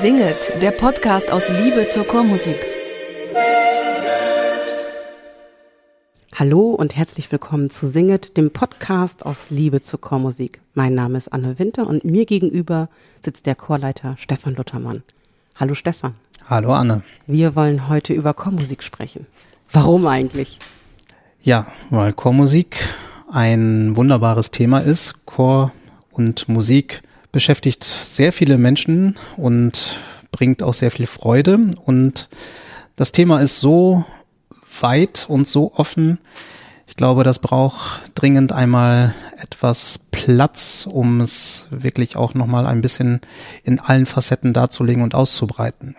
Singet, der Podcast aus Liebe zur Chormusik. Hallo und herzlich willkommen zu Singet, dem Podcast aus Liebe zur Chormusik. Mein Name ist Anne Winter und mir gegenüber sitzt der Chorleiter Stefan Luthermann. Hallo Stefan. Hallo Anne. Wir wollen heute über Chormusik sprechen. Warum eigentlich? Ja, weil Chormusik ein wunderbares Thema ist. Chor und Musik beschäftigt sehr viele Menschen und bringt auch sehr viel Freude. Und das Thema ist so weit und so offen. Ich glaube, das braucht dringend einmal etwas Platz, um es wirklich auch nochmal ein bisschen in allen Facetten darzulegen und auszubreiten.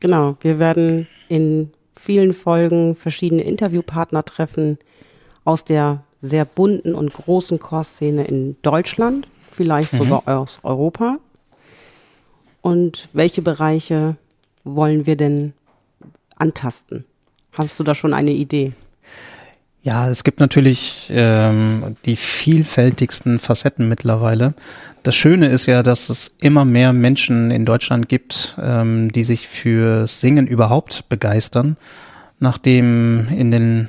Genau, wir werden in vielen Folgen verschiedene Interviewpartner treffen aus der sehr bunten und großen Chorszene in Deutschland, vielleicht mhm. sogar aus Europa. Und welche Bereiche wollen wir denn antasten? Hast du da schon eine Idee? Ja, es gibt natürlich ähm, die vielfältigsten Facetten mittlerweile. Das Schöne ist ja, dass es immer mehr Menschen in Deutschland gibt, ähm, die sich für Singen überhaupt begeistern, nachdem in den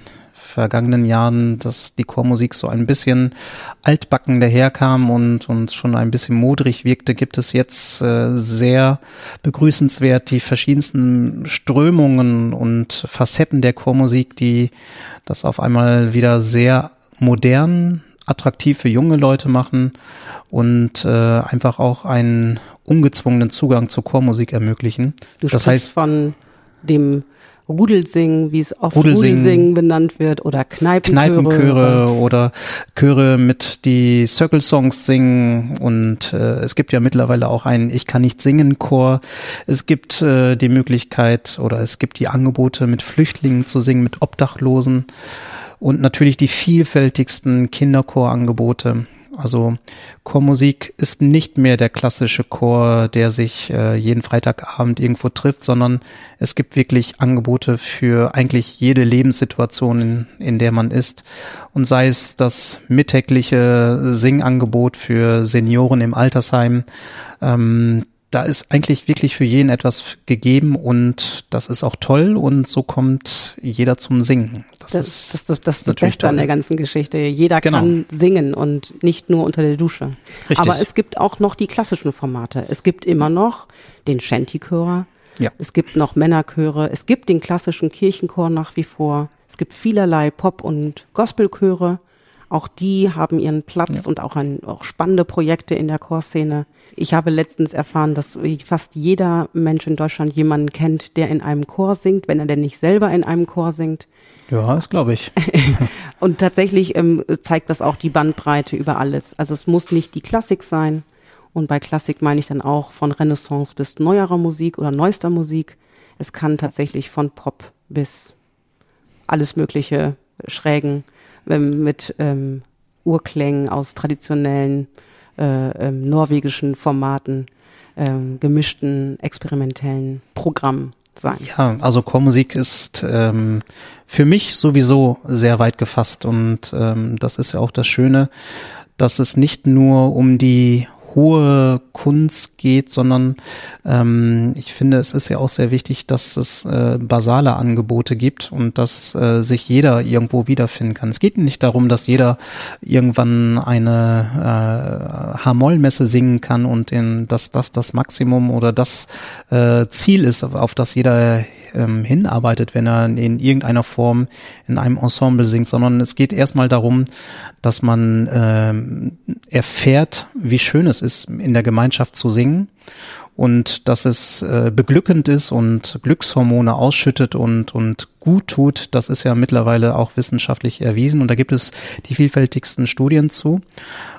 vergangenen Jahren, dass die Chormusik so ein bisschen altbacken daherkam und, und schon ein bisschen modrig wirkte, gibt es jetzt äh, sehr begrüßenswert die verschiedensten Strömungen und Facetten der Chormusik, die das auf einmal wieder sehr modern attraktiv für junge Leute machen und äh, einfach auch einen ungezwungenen Zugang zur Chormusik ermöglichen. Du das heißt von dem Rudelsingen, wie es oft Rudelsingen, Rudelsingen benannt wird, oder Kneipenchöre. Kneipenchöre oder Chöre mit die Circle Songs singen und äh, es gibt ja mittlerweile auch einen Ich kann nicht singen Chor. Es gibt äh, die Möglichkeit oder es gibt die Angebote mit Flüchtlingen zu singen, mit Obdachlosen und natürlich die vielfältigsten Kinderchorangebote. Also Chormusik ist nicht mehr der klassische Chor, der sich äh, jeden Freitagabend irgendwo trifft, sondern es gibt wirklich Angebote für eigentlich jede Lebenssituation, in, in der man ist. Und sei es das mittägliche Singangebot für Senioren im Altersheim, ähm, da ist eigentlich wirklich für jeden etwas gegeben und das ist auch toll und so kommt jeder zum Singen. Das, das ist das, das, das, das Beste toll. an der ganzen Geschichte. Jeder genau. kann singen und nicht nur unter der Dusche. Richtig. Aber es gibt auch noch die klassischen Formate. Es gibt immer noch den Shanty-Chor. Ja. Es gibt noch Männerchöre. Es gibt den klassischen Kirchenchor nach wie vor. Es gibt vielerlei Pop- und Gospelchöre. Auch die haben ihren Platz ja. und auch, ein, auch spannende Projekte in der Chorszene. Ich habe letztens erfahren, dass fast jeder Mensch in Deutschland jemanden kennt, der in einem Chor singt, wenn er denn nicht selber in einem Chor singt. Ja, das glaube ich. und tatsächlich ähm, zeigt das auch die Bandbreite über alles. Also es muss nicht die Klassik sein. Und bei Klassik meine ich dann auch von Renaissance bis neuerer Musik oder neuester Musik. Es kann tatsächlich von Pop bis alles mögliche schrägen ähm, mit ähm, Urklängen aus traditionellen äh, ähm, norwegischen Formaten, ähm, gemischten, experimentellen Programmen sein. Ja, also Chormusik ist ähm, für mich sowieso sehr weit gefasst und ähm, das ist ja auch das Schöne, dass es nicht nur um die hohe Kunst geht, sondern ähm, ich finde, es ist ja auch sehr wichtig, dass es äh, basale Angebote gibt und dass äh, sich jeder irgendwo wiederfinden kann. Es geht nicht darum, dass jeder irgendwann eine äh, H-Moll-Messe singen kann und in, dass das das Maximum oder das äh, Ziel ist, auf das jeder ähm, hinarbeitet, wenn er in irgendeiner Form in einem Ensemble singt, sondern es geht erstmal darum, dass man ähm, erfährt, wie schön es ist, in der Gemeinschaft zu singen und dass es äh, beglückend ist und Glückshormone ausschüttet und, und gut tut, das ist ja mittlerweile auch wissenschaftlich erwiesen und da gibt es die vielfältigsten Studien zu.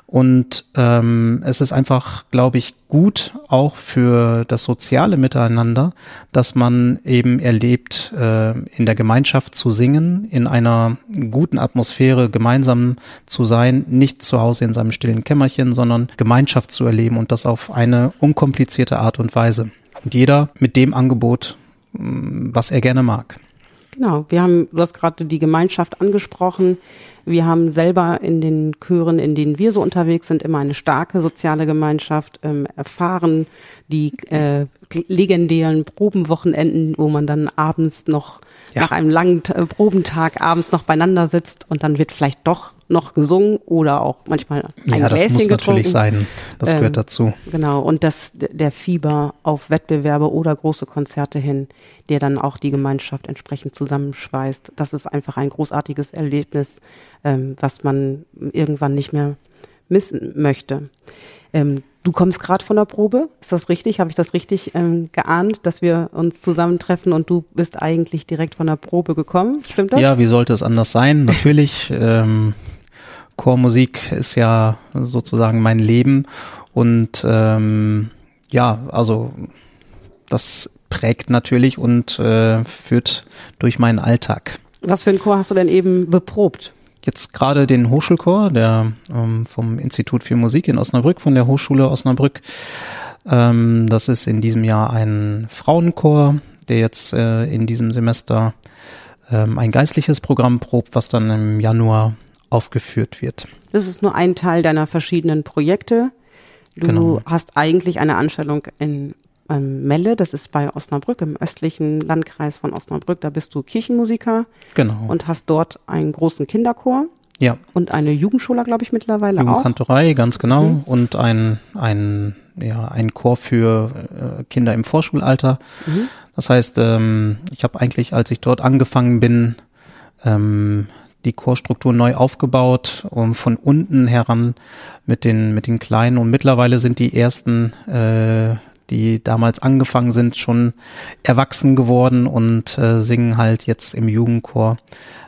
Und ähm, es ist einfach, glaube ich, gut auch für das soziale Miteinander, dass man eben erlebt, äh, in der Gemeinschaft zu singen, in einer guten Atmosphäre gemeinsam zu sein, nicht zu Hause in seinem stillen Kämmerchen, sondern Gemeinschaft zu erleben und das auf eine unkomplizierte Art und Weise. Und jeder mit dem Angebot, was er gerne mag. Genau, wir haben, du hast gerade die Gemeinschaft angesprochen. Wir haben selber in den Chören, in denen wir so unterwegs sind, immer eine starke soziale Gemeinschaft ähm, erfahren. Die äh, legendären Probenwochenenden, wo man dann abends noch ja. nach einem langen äh, Probentag abends noch beieinander sitzt und dann wird vielleicht doch noch gesungen oder auch manchmal ein ja, Gläschen das muss getrunken. natürlich sein. Das gehört ähm, dazu. Genau. Und das, der Fieber auf Wettbewerbe oder große Konzerte hin, der dann auch die Gemeinschaft entsprechend zusammenschweißt. Das ist einfach ein großartiges Erlebnis, ähm, was man irgendwann nicht mehr missen möchte. Ähm, du kommst gerade von der Probe, ist das richtig? Habe ich das richtig ähm, geahnt, dass wir uns zusammentreffen und du bist eigentlich direkt von der Probe gekommen? Stimmt das? Ja, wie sollte es anders sein? Natürlich. ähm, Chormusik ist ja sozusagen mein Leben und ähm, ja, also das prägt natürlich und äh, führt durch meinen Alltag. Was für einen Chor hast du denn eben beprobt? Jetzt gerade den Hochschulchor, der ähm, vom Institut für Musik in Osnabrück, von der Hochschule Osnabrück. Ähm, das ist in diesem Jahr ein Frauenchor, der jetzt äh, in diesem Semester ähm, ein geistliches Programm probt, was dann im Januar aufgeführt wird. Das ist nur ein Teil deiner verschiedenen Projekte. Du genau. hast eigentlich eine Anstellung in ähm, Melle, das ist bei Osnabrück, im östlichen Landkreis von Osnabrück. Da bist du Kirchenmusiker. Genau. Und hast dort einen großen Kinderchor. Ja. Und eine Jugendschule, glaube ich, mittlerweile Jugendkantorei, auch. ganz genau. Mhm. Und ein, ein, ja, ein Chor für äh, Kinder im Vorschulalter. Mhm. Das heißt, ähm, ich habe eigentlich, als ich dort angefangen bin, ähm, die Chorstruktur neu aufgebaut, um von unten heran mit den, mit den Kleinen. Und mittlerweile sind die ersten, äh, die damals angefangen sind, schon erwachsen geworden und äh, singen halt jetzt im Jugendchor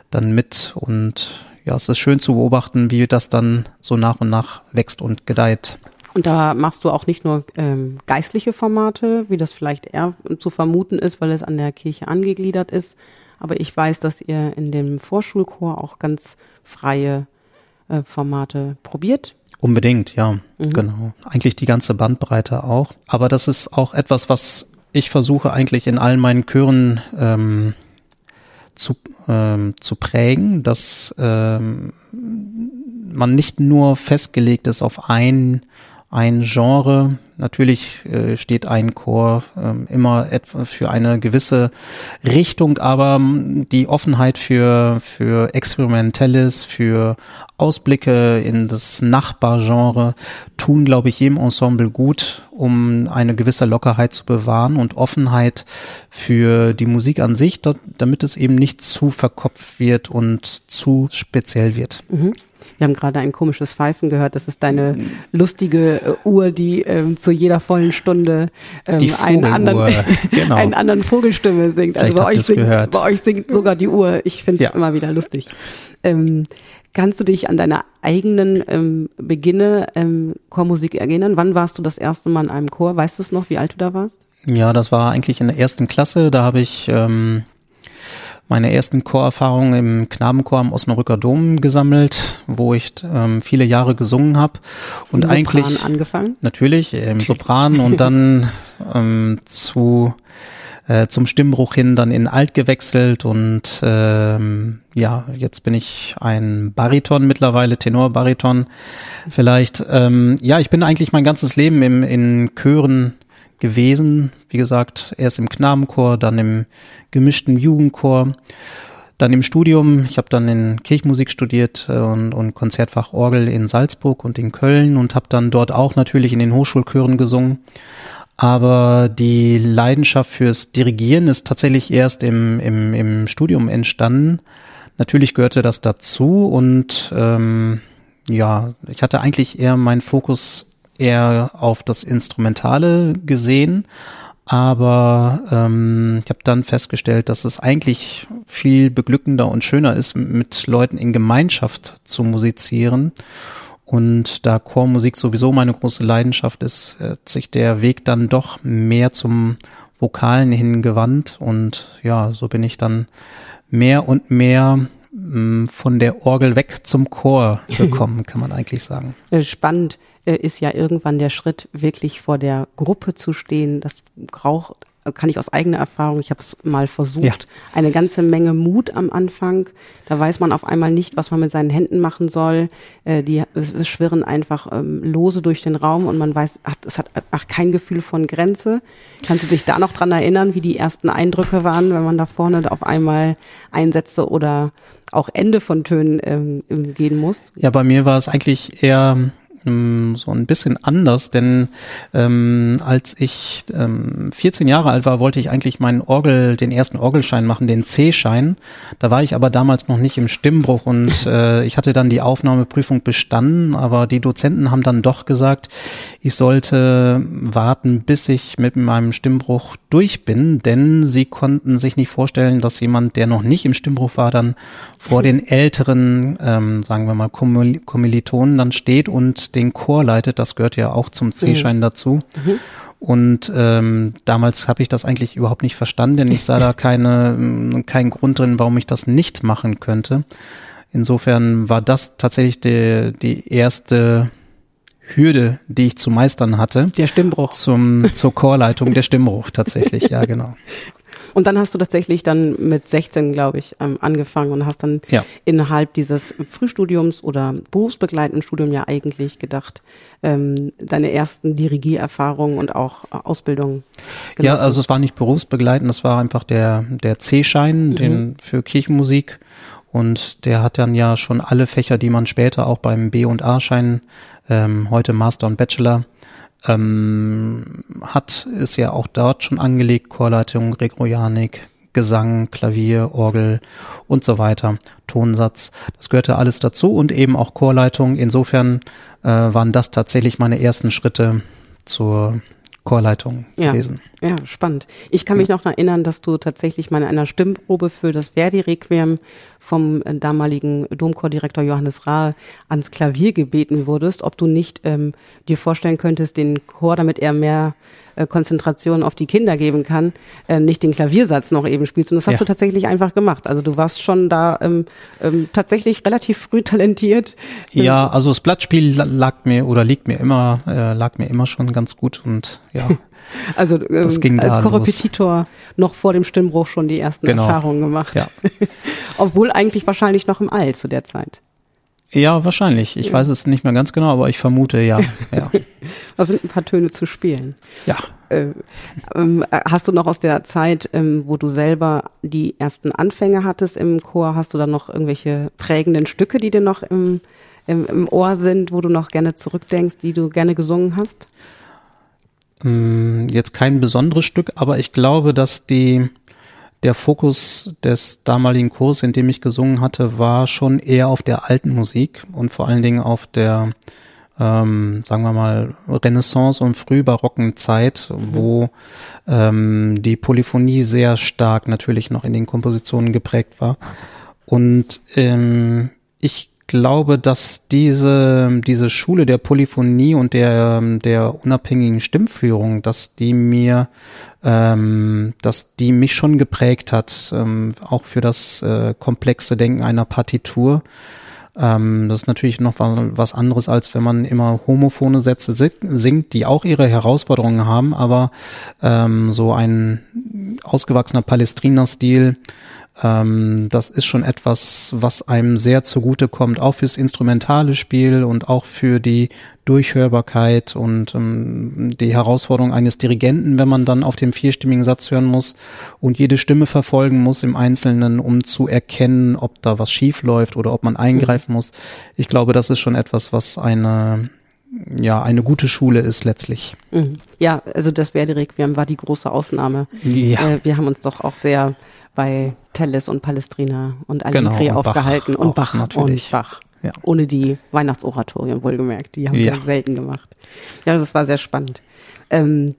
dann mit. Und ja, es ist schön zu beobachten, wie das dann so nach und nach wächst und gedeiht. Und da machst du auch nicht nur ähm, geistliche Formate, wie das vielleicht eher zu vermuten ist, weil es an der Kirche angegliedert ist, aber ich weiß, dass ihr in dem Vorschulchor auch ganz freie äh, Formate probiert. Unbedingt, ja, mhm. genau. Eigentlich die ganze Bandbreite auch. Aber das ist auch etwas, was ich versuche eigentlich in allen meinen Chören ähm, zu, ähm, zu prägen, dass ähm, man nicht nur festgelegt ist auf ein ein Genre. Natürlich äh, steht ein Chor äh, immer etwa für eine gewisse Richtung, aber ähm, die Offenheit für, für Experimentelles, für Ausblicke in das Nachbargenre tun, glaube ich, jedem Ensemble gut, um eine gewisse Lockerheit zu bewahren und Offenheit für die Musik an sich, damit es eben nicht zu verkopft wird und zu speziell wird. Mhm. Wir haben gerade ein komisches Pfeifen gehört. Das ist deine lustige äh, Uhr, die ähm, zu jeder vollen Stunde ähm, einen, anderen, genau. einen anderen Vogelstimme singt. also bei euch, singt, bei euch singt sogar die Uhr. Ich finde es ja. immer wieder lustig. Ähm, kannst du dich an deine eigenen ähm, Beginne ähm, Chormusik erinnern? Wann warst du das erste Mal in einem Chor? Weißt du es noch, wie alt du da warst? Ja, das war eigentlich in der ersten Klasse. Da habe ich ähm, meine ersten Chorerfahrungen im Knabenchor am Osnabrücker Dom gesammelt, wo ich ähm, viele Jahre gesungen habe und Sopran eigentlich angefangen natürlich im Sopran und dann ähm, zu äh, zum Stimmbruch hin dann in Alt gewechselt und ähm, ja, jetzt bin ich ein Bariton mittlerweile, Tenor-Bariton vielleicht. Ähm, ja, ich bin eigentlich mein ganzes Leben im, in Chören gewesen. Wie gesagt, erst im Knabenchor, dann im gemischten Jugendchor, dann im Studium. Ich habe dann in Kirchmusik studiert äh, und, und Konzertfach Orgel in Salzburg und in Köln und habe dann dort auch natürlich in den Hochschulchören gesungen. Aber die Leidenschaft fürs Dirigieren ist tatsächlich erst im, im, im Studium entstanden. Natürlich gehörte das dazu und ähm, ja, ich hatte eigentlich eher meinen Fokus eher auf das Instrumentale gesehen, aber ähm, ich habe dann festgestellt, dass es eigentlich viel beglückender und schöner ist, mit Leuten in Gemeinschaft zu musizieren. Und da Chormusik sowieso meine große Leidenschaft ist, hat sich der Weg dann doch mehr zum Vokalen hingewandt. Und ja, so bin ich dann mehr und mehr von der Orgel weg zum Chor gekommen, kann man eigentlich sagen. Spannend. Äh, ist ja irgendwann der Schritt, wirklich vor der Gruppe zu stehen. Das braucht kann ich aus eigener Erfahrung, ich habe es mal versucht, ja. eine ganze Menge Mut am Anfang. Da weiß man auf einmal nicht, was man mit seinen Händen machen soll. Äh, die schwirren einfach ähm, lose durch den Raum und man weiß, ach, es hat ach, kein Gefühl von Grenze. Kannst du dich da noch dran erinnern, wie die ersten Eindrücke waren, wenn man da vorne auf einmal Einsätze oder auch Ende von Tönen ähm, gehen muss? Ja, bei mir war es eigentlich eher so ein bisschen anders, denn ähm, als ich ähm, 14 Jahre alt war, wollte ich eigentlich meinen Orgel, den ersten Orgelschein machen, den C-Schein. Da war ich aber damals noch nicht im Stimmbruch und äh, ich hatte dann die Aufnahmeprüfung bestanden, aber die Dozenten haben dann doch gesagt, ich sollte warten, bis ich mit meinem Stimmbruch durch bin, denn sie konnten sich nicht vorstellen, dass jemand, der noch nicht im Stimmbruch war, dann vor den älteren, ähm, sagen wir mal, Kommilitonen dann steht und den Chor leitet. Das gehört ja auch zum C-Schein mhm. dazu. Mhm. Und ähm, damals habe ich das eigentlich überhaupt nicht verstanden, denn ich sah da keine, keinen Grund drin, warum ich das nicht machen könnte. Insofern war das tatsächlich die, die erste Hürde, die ich zu meistern hatte. Der Stimmbruch. Zum, zur Chorleitung, der Stimmbruch tatsächlich, ja genau. Und dann hast du tatsächlich dann mit 16, glaube ich, ähm, angefangen und hast dann ja. innerhalb dieses Frühstudiums oder berufsbegleitenden Studium ja eigentlich gedacht, ähm, deine ersten Dirigiererfahrungen und auch äh, Ausbildung. Ja, also es war nicht berufsbegleitend, das war einfach der, der C-Schein, mhm. den für Kirchenmusik. Und der hat dann ja schon alle Fächer, die man später auch beim B- und A-Schein, ähm, heute Master und Bachelor, ähm, hat, ist ja auch dort schon angelegt, Chorleitung, Gregorianik, Gesang, Klavier, Orgel und so weiter, Tonsatz. Das gehörte alles dazu und eben auch Chorleitung. Insofern äh, waren das tatsächlich meine ersten Schritte zur Chorleitung ja. gewesen. Ja, spannend. Ich kann mich noch erinnern, dass du tatsächlich mal in einer Stimmprobe für das Verdi-Requiem vom äh, damaligen Domchordirektor Johannes Rahe ans Klavier gebeten wurdest, ob du nicht ähm, dir vorstellen könntest, den Chor, damit er mehr äh, Konzentration auf die Kinder geben kann, äh, nicht den Klaviersatz noch eben spielst. Und das hast ja. du tatsächlich einfach gemacht. Also du warst schon da ähm, ähm, tatsächlich relativ früh talentiert. Ja, also das Blattspiel lag mir oder liegt mir immer, äh, lag mir immer schon ganz gut und ja. Also ähm, als Korrepetitor noch vor dem Stimmbruch schon die ersten genau. Erfahrungen gemacht. Ja. Obwohl eigentlich wahrscheinlich noch im All zu der Zeit. Ja, wahrscheinlich. Ich ja. weiß es nicht mehr ganz genau, aber ich vermute ja. ja. Was sind ein paar Töne zu spielen? Ja. Äh, ähm, hast du noch aus der Zeit, ähm, wo du selber die ersten Anfänge hattest im Chor, hast du da noch irgendwelche prägenden Stücke, die dir noch im, im, im Ohr sind, wo du noch gerne zurückdenkst, die du gerne gesungen hast? Mm, jetzt kein besonderes Stück, aber ich glaube, dass die der Fokus des damaligen Kurs, in dem ich gesungen hatte, war schon eher auf der alten Musik und vor allen Dingen auf der, ähm, sagen wir mal, Renaissance und frühbarocken Zeit, wo ähm, die Polyphonie sehr stark natürlich noch in den Kompositionen geprägt war. Und ähm, ich glaube, dass diese, diese Schule der Polyphonie und der, der unabhängigen Stimmführung, dass die mir, ähm, dass die mich schon geprägt hat, ähm, auch für das äh, komplexe Denken einer Partitur. Ähm, das ist natürlich noch was anderes, als wenn man immer homophone Sätze singt, die auch ihre Herausforderungen haben, aber ähm, so ein ausgewachsener Palestrina-Stil, ähm, das ist schon etwas, was einem sehr zugute kommt, auch fürs instrumentale Spiel und auch für die Durchhörbarkeit und ähm, die Herausforderung eines Dirigenten, wenn man dann auf den vierstimmigen Satz hören muss und jede Stimme verfolgen muss im Einzelnen, um zu erkennen, ob da was schief läuft oder ob man eingreifen muss. Ich glaube, das ist schon etwas, was eine ja, eine gute Schule ist letztlich. Mhm. Ja, also das Verdi-Requiem war die große Ausnahme. Ja. Äh, wir haben uns doch auch sehr bei Telles und Palestrina und Allegri genau, und aufgehalten und Bach natürlich. und Bach. Ja. Ohne die Weihnachtsoratorien wohlgemerkt. Die haben ja. wir selten gemacht. Ja, das war sehr spannend. Ähm,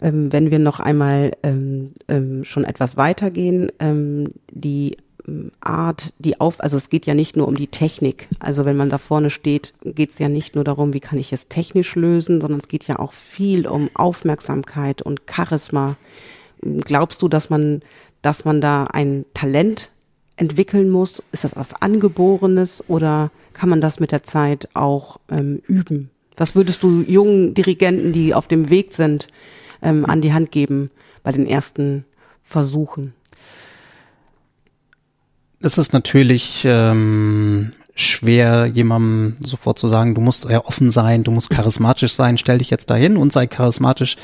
ähm, wenn wir noch einmal ähm, ähm schon etwas weitergehen, ähm, die ähm, Art, die auf, also es geht ja nicht nur um die Technik. Also wenn man da vorne steht, geht es ja nicht nur darum, wie kann ich es technisch lösen, sondern es geht ja auch viel um Aufmerksamkeit und Charisma. Glaubst du, dass man dass man da ein Talent entwickeln muss? Ist das was Angeborenes oder kann man das mit der Zeit auch ähm, üben? Was würdest du jungen Dirigenten, die auf dem Weg sind, ähm, an die Hand geben? bei den ersten Versuchen? Es ist natürlich ähm, schwer, jemandem sofort zu sagen, du musst ja offen sein, du musst charismatisch sein, stell dich jetzt dahin und sei charismatisch.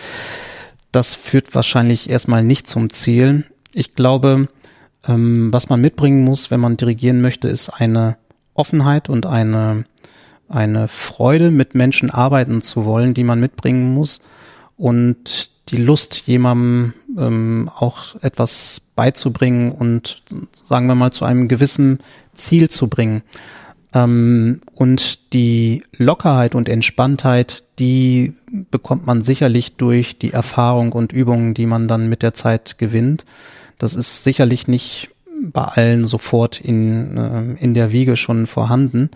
Das führt wahrscheinlich erstmal nicht zum Ziel. Ich glaube, ähm, was man mitbringen muss, wenn man dirigieren möchte, ist eine Offenheit und eine, eine Freude, mit Menschen arbeiten zu wollen, die man mitbringen muss und die Lust, jemandem ähm, auch etwas beizubringen und sagen wir mal zu einem gewissen Ziel zu bringen. Ähm, und die Lockerheit und Entspanntheit, die bekommt man sicherlich durch die Erfahrung und Übungen, die man dann mit der Zeit gewinnt. Das ist sicherlich nicht bei allen sofort in, äh, in der Wiege schon vorhanden,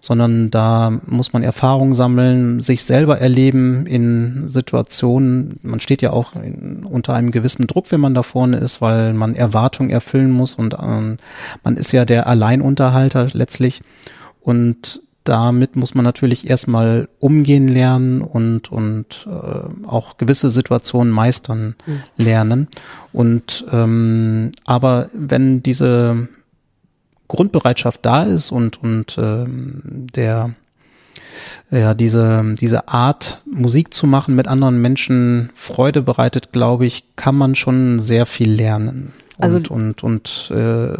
sondern da muss man Erfahrung sammeln, sich selber erleben in Situationen. Man steht ja auch in, unter einem gewissen Druck, wenn man da vorne ist, weil man Erwartungen erfüllen muss und äh, man ist ja der Alleinunterhalter letztlich. Und damit muss man natürlich erstmal umgehen lernen und, und äh, auch gewisse Situationen meistern mhm. lernen. Und ähm, aber wenn diese Grundbereitschaft da ist und, und ähm, der ja, diese, diese Art, Musik zu machen, mit anderen Menschen Freude bereitet, glaube ich, kann man schon sehr viel lernen also und, und, und äh,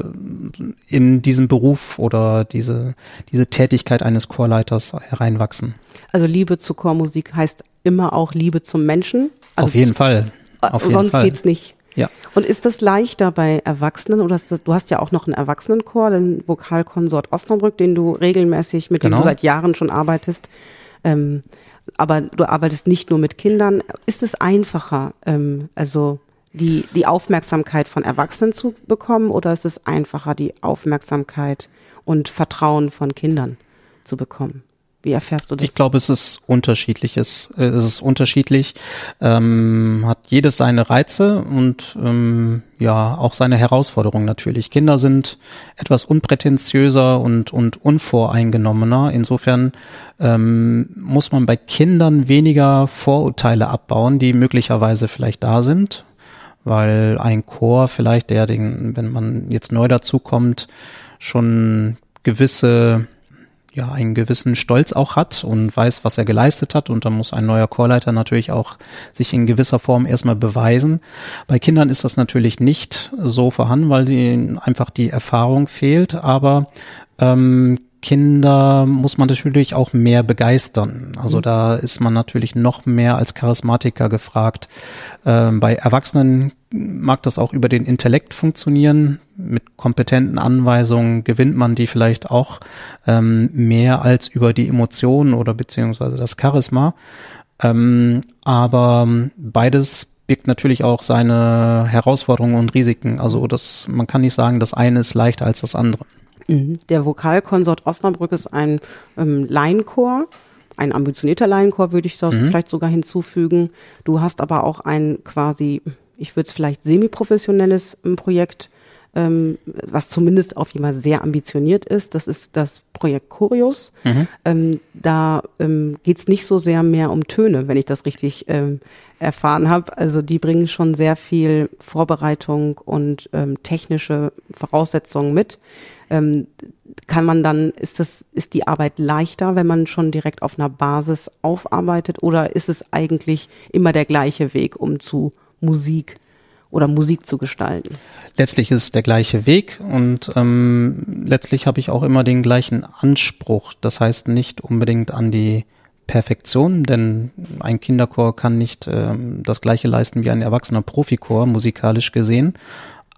in diesem Beruf oder diese, diese Tätigkeit eines Chorleiters hereinwachsen. Also Liebe zur Chormusik heißt immer auch Liebe zum Menschen. Also Auf jeden Fall. Auf jeden sonst Fall. geht's nicht. Ja. Und ist das leichter bei Erwachsenen oder das, du hast ja auch noch einen Erwachsenenchor, den Vokalkonsort Osnabrück, den du regelmäßig, mit genau. dem du seit Jahren schon arbeitest. Ähm, aber du arbeitest nicht nur mit Kindern. Ist es einfacher, ähm, also die, die Aufmerksamkeit von Erwachsenen zu bekommen oder ist es einfacher, die Aufmerksamkeit und Vertrauen von Kindern zu bekommen? Wie erfährst du das? Ich glaube, es ist unterschiedliches. Es ist unterschiedlich, ähm, hat jedes seine Reize und ähm, ja auch seine Herausforderungen natürlich. Kinder sind etwas unprätentiöser und und unvoreingenommener. Insofern ähm, muss man bei Kindern weniger Vorurteile abbauen, die möglicherweise vielleicht da sind weil ein Chor vielleicht, der den, wenn man jetzt neu dazukommt, schon gewisse ja, einen gewissen Stolz auch hat und weiß, was er geleistet hat. Und dann muss ein neuer Chorleiter natürlich auch sich in gewisser Form erstmal beweisen. Bei Kindern ist das natürlich nicht so vorhanden, weil ihnen einfach die Erfahrung fehlt. Aber ähm, Kinder muss man natürlich auch mehr begeistern. Also mhm. da ist man natürlich noch mehr als Charismatiker gefragt. Ähm, bei Erwachsenen mag das auch über den Intellekt funktionieren. Mit kompetenten Anweisungen gewinnt man die vielleicht auch ähm, mehr als über die Emotionen oder beziehungsweise das Charisma. Ähm, aber beides birgt natürlich auch seine Herausforderungen und Risiken. Also das, man kann nicht sagen, das eine ist leichter als das andere. Mhm. Der Vokalkonsort Osnabrück ist ein ähm, Laienchor, ein ambitionierter Laienchor würde ich da mhm. vielleicht sogar hinzufügen. Du hast aber auch ein quasi, ich würde es vielleicht semi-professionelles ähm, Projekt, ähm, was zumindest auf jeden Fall sehr ambitioniert ist. Das ist das Projekt Chorius. Mhm. Ähm, da ähm, geht es nicht so sehr mehr um Töne, wenn ich das richtig ähm, erfahren habe. Also die bringen schon sehr viel Vorbereitung und ähm, technische Voraussetzungen mit ähm, kann man dann, ist das, ist die Arbeit leichter, wenn man schon direkt auf einer Basis aufarbeitet oder ist es eigentlich immer der gleiche Weg, um zu Musik oder Musik zu gestalten? Letztlich ist es der gleiche Weg und ähm, letztlich habe ich auch immer den gleichen Anspruch. Das heißt nicht unbedingt an die Perfektion, denn ein Kinderchor kann nicht ähm, das gleiche leisten wie ein erwachsener Profichor, musikalisch gesehen.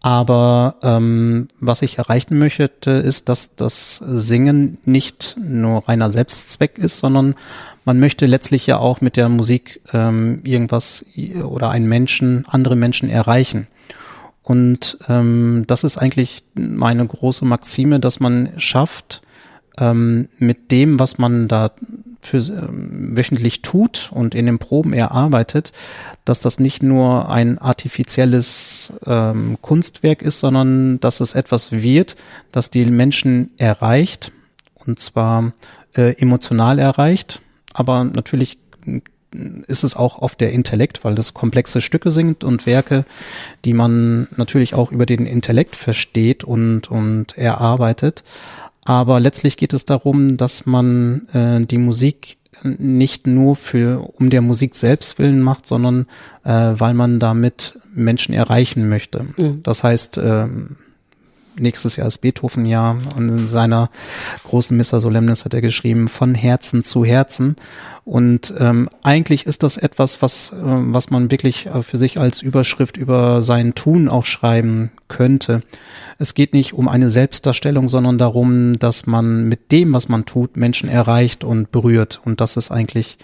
Aber ähm, was ich erreichen möchte, ist, dass das Singen nicht nur reiner Selbstzweck ist, sondern man möchte letztlich ja auch mit der Musik ähm, irgendwas oder einen Menschen, andere Menschen erreichen. Und ähm, das ist eigentlich meine große Maxime, dass man schafft, ähm, mit dem, was man da für ähm, wöchentlich tut und in den Proben erarbeitet, dass das nicht nur ein artifizielles ähm, Kunstwerk ist, sondern dass es etwas wird, das die Menschen erreicht und zwar äh, emotional erreicht, aber natürlich ist es auch oft der Intellekt, weil das komplexe Stücke sind und Werke, die man natürlich auch über den Intellekt versteht und, und erarbeitet. Aber letztlich geht es darum, dass man äh, die Musik nicht nur für um der Musik selbst willen macht, sondern äh, weil man damit Menschen erreichen möchte. Mhm. Das heißt, äh, nächstes Jahr ist Beethoven-Jahr und in seiner großen Missa Solemnis hat er geschrieben, von Herzen zu Herzen. Und ähm, eigentlich ist das etwas, was, äh, was man wirklich äh, für sich als Überschrift über sein Tun auch schreiben könnte. Es geht nicht um eine Selbstdarstellung, sondern darum, dass man mit dem, was man tut, Menschen erreicht und berührt. Und das ist eigentlich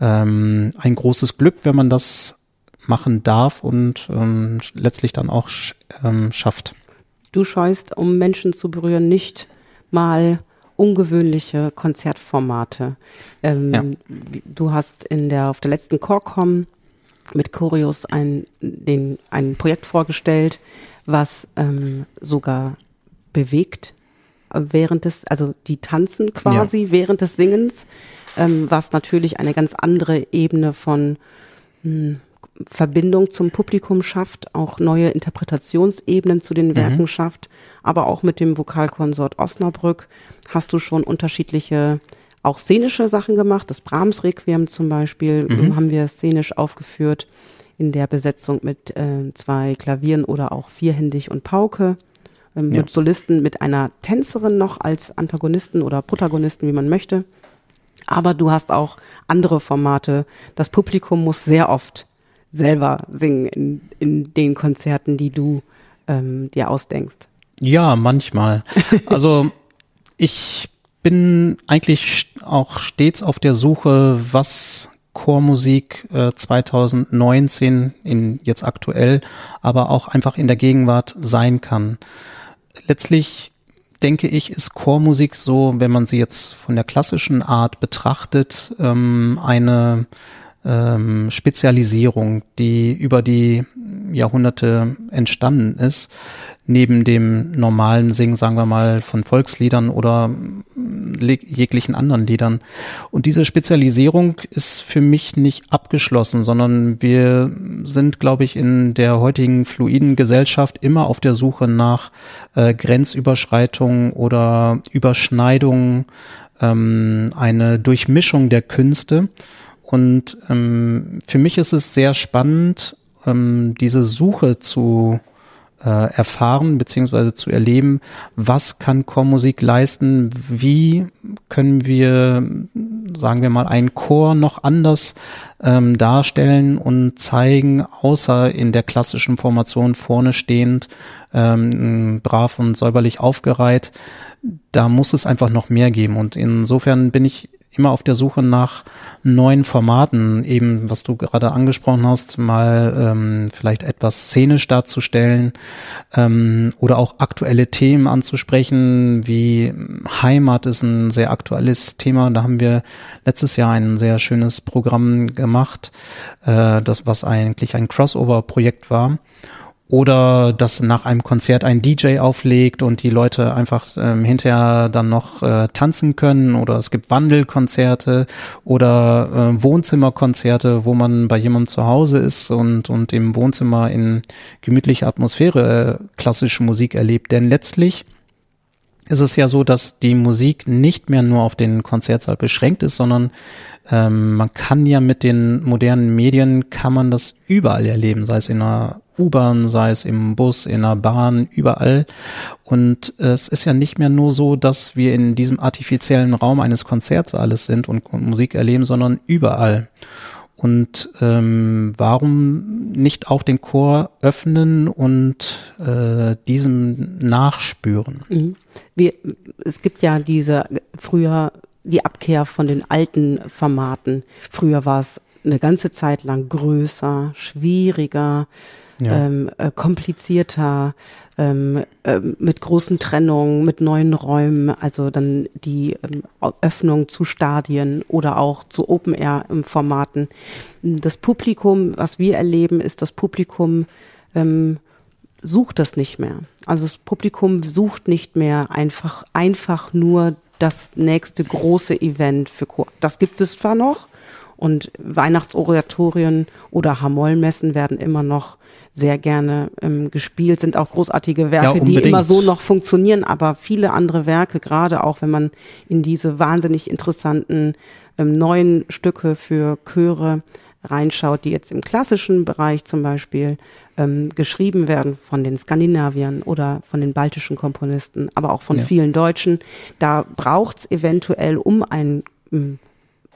ähm, ein großes Glück, wenn man das machen darf und ähm, letztlich dann auch ähm, schafft. Du scheust, um Menschen zu berühren, nicht mal ungewöhnliche Konzertformate. Ähm, ja. Du hast in der, auf der letzten Chorcom mit Choreos ein, den, ein Projekt vorgestellt, was ähm, sogar bewegt während des, also die tanzen quasi ja. während des Singens, ähm, was natürlich eine ganz andere Ebene von mh, hm, Verbindung zum Publikum schafft, auch neue Interpretationsebenen zu den mhm. Werken mhm. schafft, aber auch mit dem Vokalkonsort Osnabrück hast du schon unterschiedliche auch szenische Sachen gemacht. Das Brahms Requiem zum Beispiel mhm. haben wir szenisch aufgeführt in der Besetzung mit äh, zwei Klavieren oder auch vierhändig und Pauke. Ähm, ja. Mit Solisten, mit einer Tänzerin noch als Antagonisten oder Protagonisten, wie man möchte. Aber du hast auch andere Formate. Das Publikum muss sehr oft selber singen in, in den Konzerten, die du ähm, dir ausdenkst? Ja, manchmal. Also ich bin eigentlich auch stets auf der Suche, was Chormusik äh, 2019 in jetzt aktuell, aber auch einfach in der Gegenwart sein kann. Letztlich denke ich, ist Chormusik so, wenn man sie jetzt von der klassischen Art betrachtet, ähm, eine ähm, Spezialisierung, die über die Jahrhunderte entstanden ist, neben dem normalen Singen, sagen wir mal, von Volksliedern oder jeglichen anderen Liedern. Und diese Spezialisierung ist für mich nicht abgeschlossen, sondern wir sind, glaube ich, in der heutigen fluiden Gesellschaft immer auf der Suche nach äh, Grenzüberschreitungen oder Überschneidungen, ähm, eine Durchmischung der Künste. Und ähm, für mich ist es sehr spannend, ähm, diese Suche zu äh, erfahren beziehungsweise zu erleben, was kann Chormusik leisten, wie können wir, sagen wir mal, einen Chor noch anders ähm, darstellen und zeigen, außer in der klassischen Formation vorne stehend, ähm, brav und säuberlich aufgereiht. Da muss es einfach noch mehr geben. Und insofern bin ich immer auf der Suche nach neuen Formaten, eben was du gerade angesprochen hast, mal ähm, vielleicht etwas szenisch darzustellen ähm, oder auch aktuelle Themen anzusprechen, wie Heimat ist ein sehr aktuelles Thema. Da haben wir letztes Jahr ein sehr schönes Programm gemacht, äh, das was eigentlich ein Crossover-Projekt war oder dass nach einem Konzert ein DJ auflegt und die Leute einfach ähm, hinterher dann noch äh, tanzen können oder es gibt Wandelkonzerte oder äh, Wohnzimmerkonzerte, wo man bei jemandem zu Hause ist und, und im Wohnzimmer in gemütlicher Atmosphäre äh, klassische Musik erlebt. Denn letztlich ist es ja so, dass die Musik nicht mehr nur auf den Konzertsaal beschränkt ist, sondern ähm, man kann ja mit den modernen Medien kann man das überall erleben, sei es in einer U-Bahn, sei es im Bus, in der Bahn, überall. Und es ist ja nicht mehr nur so, dass wir in diesem artifiziellen Raum eines Konzertsaales sind und, und Musik erleben, sondern überall. Und ähm, warum nicht auch den Chor öffnen und äh, diesem nachspüren? Mhm. Wir, es gibt ja diese früher die Abkehr von den alten Formaten. Früher war es eine ganze Zeit lang größer, schwieriger, ja. ähm, äh, komplizierter, ähm, äh, mit großen Trennungen, mit neuen Räumen, also dann die ähm, Öffnung zu Stadien oder auch zu Open-Air-Formaten. Das Publikum, was wir erleben, ist das Publikum, ähm, sucht das nicht mehr. Also das Publikum sucht nicht mehr einfach, einfach nur das nächste große Event für Chor. Das gibt es zwar noch Und Weihnachtsoratorien oder Hamollmessen werden immer noch sehr gerne ähm, gespielt, sind auch großartige Werke, ja, die immer so noch funktionieren, aber viele andere Werke, gerade auch wenn man in diese wahnsinnig interessanten ähm, neuen Stücke für Chöre reinschaut, die jetzt im klassischen Bereich zum Beispiel ähm, geschrieben werden von den Skandinaviern oder von den baltischen Komponisten, aber auch von ja. vielen Deutschen. Da braucht es eventuell, um ein ähm,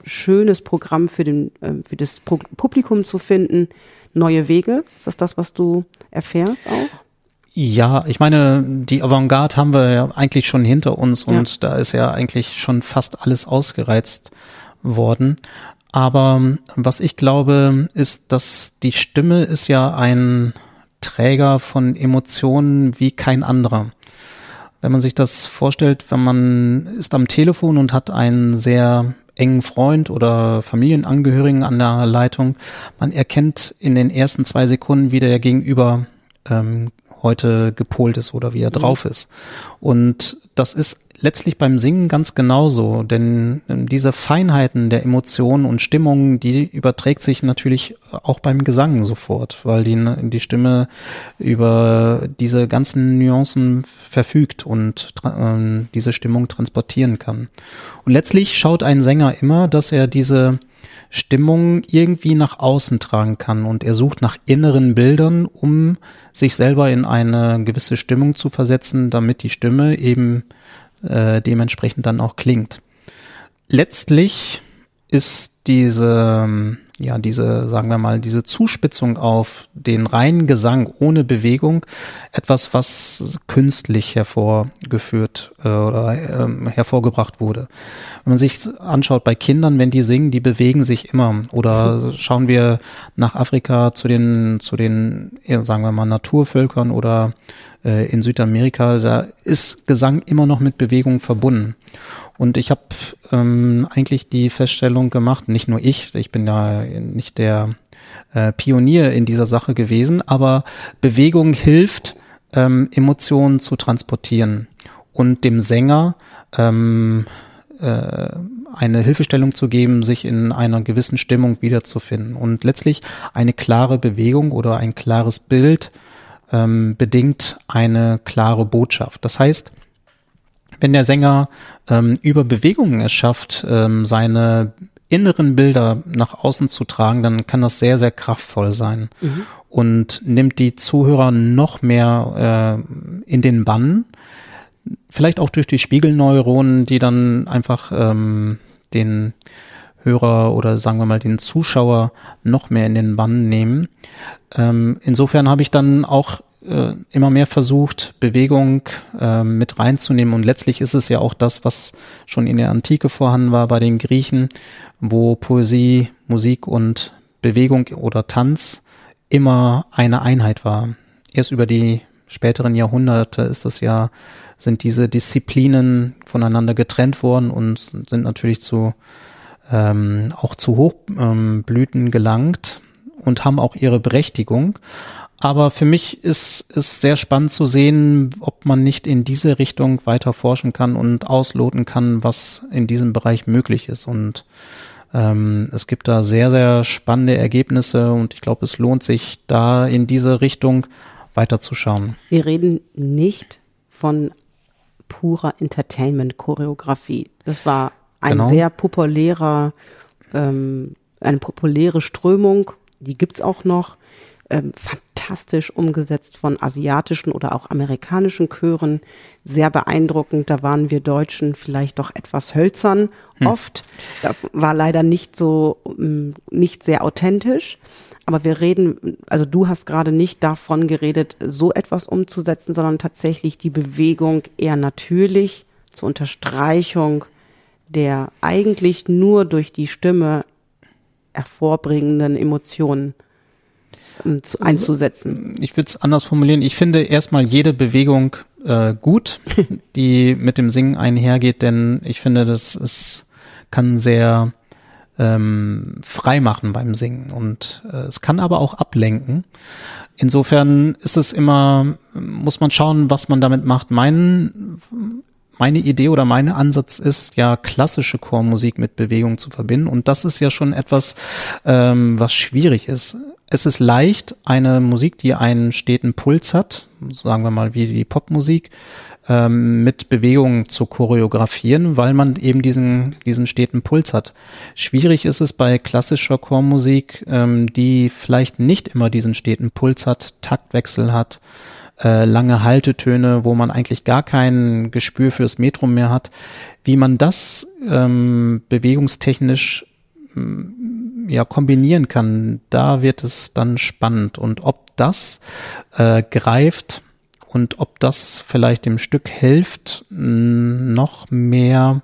schönes Programm für, den, äh, für das Publikum zu finden, neue Wege. Ist das das, was du erfährst auch? Ja, ich meine, die Avantgarde haben wir ja eigentlich schon hinter uns und ja. da ist ja eigentlich schon fast alles ausgereizt worden. Aber was ich glaube, ist, dass die Stimme ist ja ein Träger von Emotionen wie kein anderer. Wenn man sich das vorstellt, wenn man ist am Telefon und hat einen sehr engen Freund oder Familienangehörigen an der Leitung, man erkennt in den ersten zwei Sekunden, wie der Gegenüber ähm, heute gepolt ist oder wie er mhm. drauf ist. Und das ist letztlich beim Singen ganz genauso, denn ähm, diese Feinheiten der Emotionen und Stimmungen, die überträgt sich natürlich auch beim Gesang sofort, weil die, die Stimme über diese ganzen Nuancen verfügt und äh, diese Stimmung transportieren kann. Und letztlich schaut ein Sänger immer, dass er diese Stimmung irgendwie nach außen tragen kann und er sucht nach inneren Bildern, um sich selber in eine gewisse Stimmung zu versetzen, damit die Stimme eben äh, dementsprechend dann auch klingt. Letztlich ist diese ja, diese, sagen wir mal, diese Zuspitzung auf den reinen Gesang ohne Bewegung etwas, was künstlich hervorgeführt äh, oder ähm, hervorgebracht wurde. Wenn man sich anschaut bei Kindern, wenn die singen, die bewegen sich immer. Oder schauen wir nach Afrika zu den, zu den, sagen wir mal, Naturvölkern oder äh, in Südamerika, da ist Gesang immer noch mit Bewegung verbunden. Und ich habe ähm, eigentlich die Feststellung gemacht, nicht nur ich, ich bin ja nicht der äh, Pionier in dieser Sache gewesen, aber Bewegung hilft, ähm, Emotionen zu transportieren und dem Sänger ähm, äh, eine Hilfestellung zu geben, sich in einer gewissen Stimmung wiederzufinden. Und letztlich eine klare Bewegung oder ein klares Bild ähm, bedingt eine klare Botschaft. Das heißt, wenn der Sänger ähm, über Bewegungen es schafft, ähm, seine inneren Bilder nach außen zu tragen, dann kann das sehr, sehr kraftvoll sein mhm. und nimmt die Zuhörer noch mehr äh, in den Bann. Vielleicht auch durch die Spiegelneuronen, die dann einfach ähm, den Hörer oder sagen wir mal den Zuschauer noch mehr in den Bann nehmen. Ähm, insofern habe ich dann auch äh, immer mehr versucht, Bewegung äh, mit reinzunehmen. Und letztlich ist es ja auch das, was schon in der Antike vorhanden war bei den Griechen, wo Poesie, Musik und Bewegung oder Tanz immer eine Einheit war. Erst über die späteren Jahrhunderte ist es ja, sind diese Disziplinen voneinander getrennt worden und sind natürlich zu ähm, auch zu Hochblüten ähm, gelangt und haben auch ihre Berechtigung. Aber für mich ist es sehr spannend zu sehen, ob man nicht in diese Richtung weiter forschen kann und ausloten kann, was in diesem Bereich möglich ist. Und ähm, es gibt da sehr, sehr spannende Ergebnisse und ich glaube, es lohnt sich da in diese Richtung weiterzuschauen. Wir reden nicht von purer Entertainment-Choreografie. Das war ein genau. sehr populärer, ähm, eine populäre Strömung, die gibt's auch noch. Ähm, fantastisch umgesetzt von asiatischen oder auch amerikanischen Chören. Sehr beeindruckend. Da waren wir Deutschen vielleicht doch etwas hölzern hm. oft. Das war leider nicht so, mm, nicht sehr authentisch. Aber wir reden, also du hast gerade nicht davon geredet, so etwas umzusetzen, sondern tatsächlich die Bewegung eher natürlich zur Unterstreichung der eigentlich nur durch die Stimme hervorbringenden Emotionen einzusetzen? Ich würde es anders formulieren. Ich finde erstmal jede Bewegung äh, gut, die mit dem Singen einhergeht, denn ich finde, das ist, kann sehr ähm, frei machen beim Singen und äh, es kann aber auch ablenken. Insofern ist es immer, muss man schauen, was man damit macht. Mein meine Idee oder mein Ansatz ist ja klassische Chormusik mit Bewegung zu verbinden und das ist ja schon etwas, ähm, was schwierig ist. Es ist leicht, eine Musik, die einen steten Puls hat, sagen wir mal wie die Popmusik, ähm, mit Bewegung zu choreografieren, weil man eben diesen, diesen steten Puls hat. Schwierig ist es bei klassischer Chormusik, ähm, die vielleicht nicht immer diesen steten Puls hat, Taktwechsel hat, äh, lange Haltetöne, wo man eigentlich gar kein Gespür fürs Metrum mehr hat, wie man das ähm, bewegungstechnisch ja kombinieren kann, da wird es dann spannend und ob das äh, greift und ob das vielleicht dem Stück hilft, noch mehr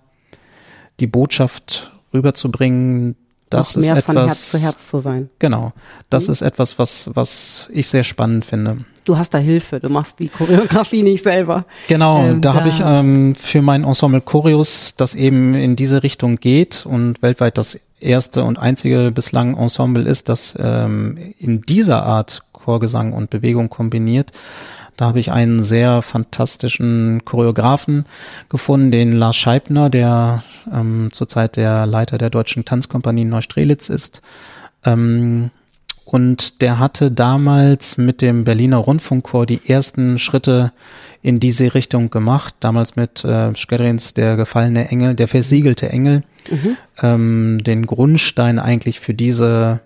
die Botschaft rüberzubringen, das noch mehr ist etwas, von Herz zu Herz zu sein. Genau, das mhm. ist etwas, was was ich sehr spannend finde du hast da Hilfe, du machst die Choreografie nicht selber. Genau, ähm, da, da habe ich ähm, für mein Ensemble Choreos, das eben in diese Richtung geht und weltweit das erste und einzige bislang Ensemble ist, das ähm, in dieser Art Chorgesang und Bewegung kombiniert. Da habe ich einen sehr fantastischen Choreografen gefunden, den Lars Scheibner, der ähm, zurzeit der Leiter der Deutschen Tanzkompanie Neustrelitz ist. Ähm, und der hatte damals mit dem Berliner Rundfunkchor die ersten Schritte in diese Richtung gemacht. Damals mit äh, Skedrins Der gefallene Engel, der versiegelte Engel, mhm. ähm, den Grundstein eigentlich für diese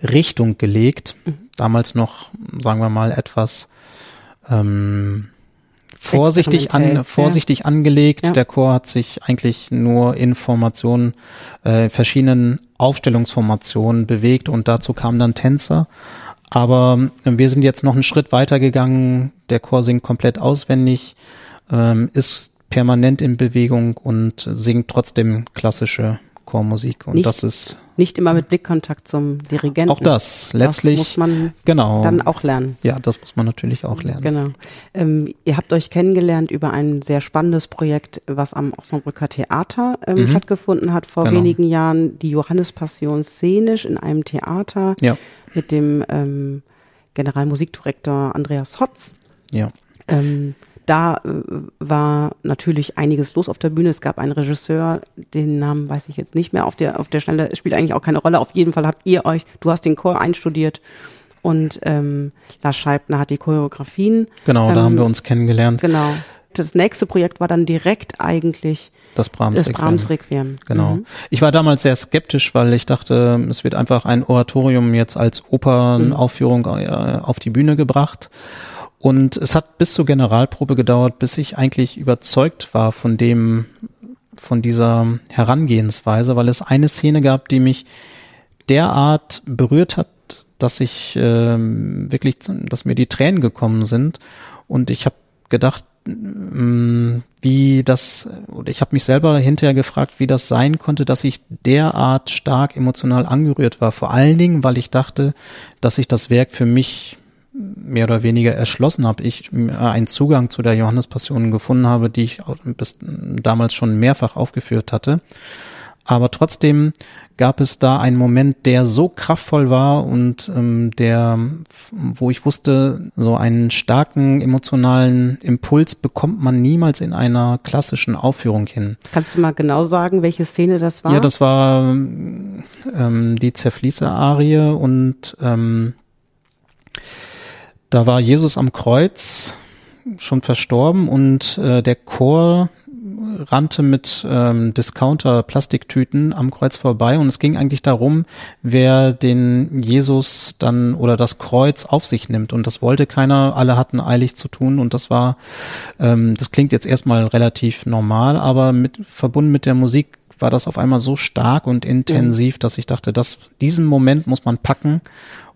Richtung gelegt. Mhm. Damals noch, sagen wir mal, etwas ähm, vorsichtig an, vorsichtig ja. angelegt. Ja. Der Chor hat sich eigentlich nur in Formationen, äh, verschiedenen Aufstellungsformationen bewegt und dazu kamen dann Tänzer. Aber äh, wir sind jetzt noch einen Schritt weiter gegangen. Der Chor singt komplett auswendig, ähm, ist permanent in Bewegung und singt trotzdem klassische Chormusik. Und nicht, das ist nicht immer mit Blickkontakt zum Dirigenten. Auch das letztlich das muss man genau dann auch lernen. Ja, das muss man natürlich auch lernen. Genau. Ähm, ihr habt euch kennengelernt über ein sehr spannendes Projekt, was am Osnabrücker Theater ähm, mhm. stattgefunden hat vor genau. wenigen Jahren. Die Johannespassion szenisch in einem Theater ja. mit dem ähm, Generalmusikdirektor Andreas Hotz. Ja. Ähm, da äh, war natürlich einiges los auf der Bühne. Es gab einen Regisseur, den Namen weiß ich jetzt nicht mehr auf der, auf der Stelle. Es spielt eigentlich auch keine Rolle. Auf jeden Fall habt ihr euch, du hast den Chor einstudiert und ähm, Lars Scheibner hat die Choreografien. Genau, ähm, da haben wir uns kennengelernt. Genau. Das nächste Projekt war dann direkt eigentlich das Brahms, das Brahms Requiem. Genau. Mhm. Ich war damals sehr skeptisch, weil ich dachte, es wird einfach ein Oratorium jetzt als Opernaufführung mhm. auf die Bühne gebracht. Und es hat bis zur Generalprobe gedauert, bis ich eigentlich überzeugt war von dem, von dieser Herangehensweise, weil es eine Szene gab, die mich derart berührt hat, dass ich äh, wirklich, dass mir die Tränen gekommen sind. Und ich habe gedacht, mm, wie das, oder ich habe mich selber hinterher gefragt, wie das sein konnte, dass ich derart stark emotional angerührt war. Vor allen Dingen, weil ich dachte, dass ich das Werk für mich mehr oder weniger erschlossen habe, ich äh, einen Zugang zu der Johannespassion gefunden habe, die ich bis damals schon mehrfach aufgeführt hatte. Aber trotzdem gab es da einen Moment, der so kraftvoll war und ähm, der, wo ich wusste, so einen starken emotionalen Impuls bekommt man niemals in einer klassischen Aufführung hin. Kannst du mal genau sagen, welche Szene das war? Ja, das war ähm, die Zerfließer-Arie und ähm, da war Jesus am Kreuz schon verstorben und äh, der Chor rannte mit ähm, Discounter-Plastiktüten am Kreuz vorbei und es ging eigentlich darum, wer den Jesus dann oder das Kreuz auf sich nimmt. Und das wollte keiner, alle hatten eilig zu tun und das war, ähm, das klingt jetzt erstmal relativ normal, aber mit verbunden mit der Musik war das auf einmal so stark und intensiv, dass ich dachte, dass diesen Moment muss man packen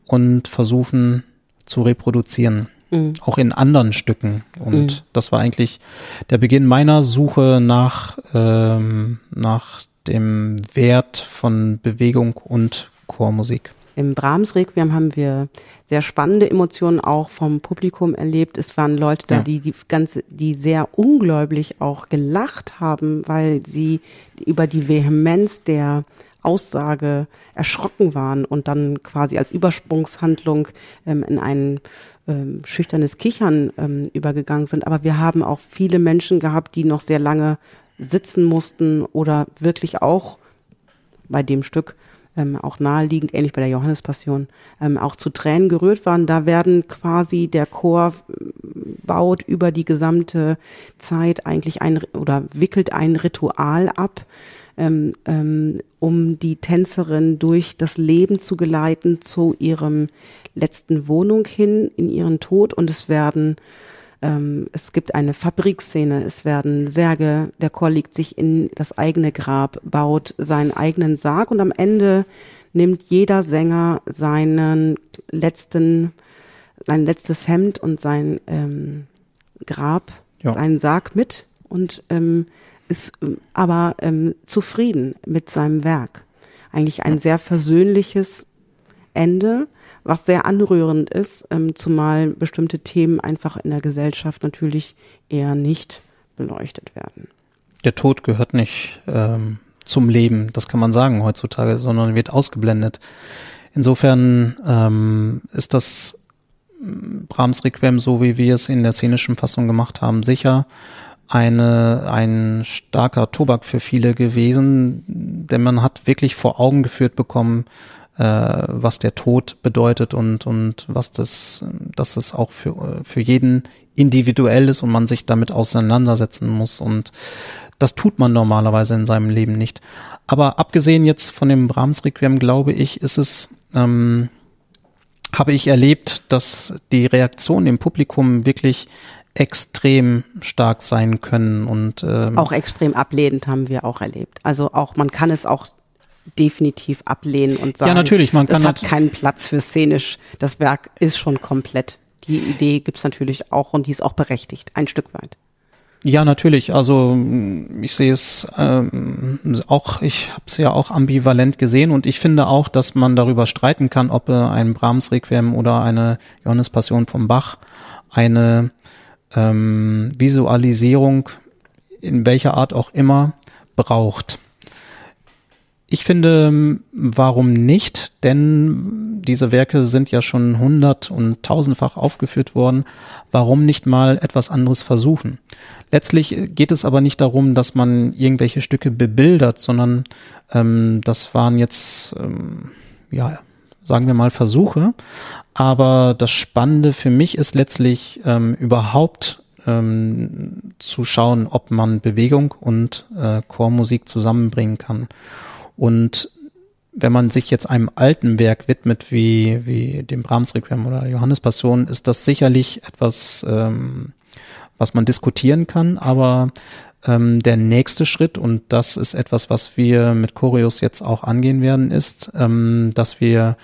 und versuchen zu reproduzieren. Mhm. Auch in anderen Stücken. Und mhm. das war eigentlich der Beginn meiner Suche nach, ähm, nach dem Wert von Bewegung und Chormusik. Im Brahms Requiem haben wir sehr spannende Emotionen auch vom Publikum erlebt. Es waren Leute da, ja. die, die ganze, die sehr ungläubig auch gelacht haben, weil sie über die Vehemenz der Aussage erschrocken waren und dann quasi als Übersprungshandlung ähm, in ein ähm, schüchternes Kichern ähm, übergegangen sind. Aber wir haben auch viele Menschen gehabt, die noch sehr lange sitzen mussten oder wirklich auch bei dem Stück ähm, auch naheliegend, ähnlich bei der Johannespassion, ähm, auch zu Tränen gerührt waren. Da werden quasi der Chor äh, baut über die gesamte Zeit eigentlich ein oder wickelt ein Ritual ab, ähm, ähm, um die Tänzerin durch das Leben zu geleiten zu ihrem letzten Wohnung hin, in ihren Tod. Und es werden ähm, es gibt eine Fabrikszene, es werden Särge, der Chor legt sich in das eigene Grab, baut seinen eigenen Sarg und am Ende nimmt jeder Sänger seinen letzten, sein letztes Hemd und sein ähm, Grab, ja. seinen Sarg mit und ähm, ist ähm, aber ähm, zufrieden mit seinem Werk. Eigentlich ein sehr versöhnliches Ende was sehr anrührend ist, ähm, zumal bestimmte Themen einfach in der Gesellschaft natürlich eher nicht beleuchtet werden. Der Tod gehört nicht ähm, zum Leben, das kann man sagen heutzutage, sondern wird ausgeblendet. Insofern ähm, ist das mm, Brahms Requiem, so wie wir es in der szenischen Fassung gemacht haben, sicher eine, ein starker Tobak für viele gewesen, denn man hat wirklich vor Augen geführt bekommen, äh, was der Tod bedeutet und, und was das, dass es auch für, für jeden individuell ist und man sich damit auseinandersetzen muss. Und das tut man normalerweise in seinem Leben nicht. Aber abgesehen jetzt von dem Brahms Requiem, glaube ich, ist es, ähm, habe ich erlebt, dass die Reaktionen im Publikum wirklich extrem stark sein können und ähm, auch extrem ablehnend haben wir auch erlebt. Also auch man kann es auch definitiv ablehnen und sagen, ja, natürlich, man kann es hat keinen Platz für szenisch. Das Werk ist schon komplett. Die Idee gibt's natürlich auch und die ist auch berechtigt, ein Stück weit. Ja, natürlich. Also ich sehe es ähm, auch, ich habe es ja auch ambivalent gesehen und ich finde auch, dass man darüber streiten kann, ob ein Brahms Requiem oder eine Johannes Passion vom Bach eine ähm, Visualisierung in welcher Art auch immer braucht. Ich finde, warum nicht? Denn diese Werke sind ja schon hundert- und tausendfach aufgeführt worden. Warum nicht mal etwas anderes versuchen? Letztlich geht es aber nicht darum, dass man irgendwelche Stücke bebildert, sondern ähm, das waren jetzt, ähm, ja, sagen wir mal Versuche. Aber das Spannende für mich ist letztlich ähm, überhaupt ähm, zu schauen, ob man Bewegung und äh, Chormusik zusammenbringen kann. Und wenn man sich jetzt einem alten Werk widmet, wie, wie dem Brahms Requiem oder Johannes Passion, ist das sicherlich etwas, ähm, was man diskutieren kann, aber ähm, der nächste Schritt, und das ist etwas, was wir mit Choreos jetzt auch angehen werden, ist, ähm, dass wir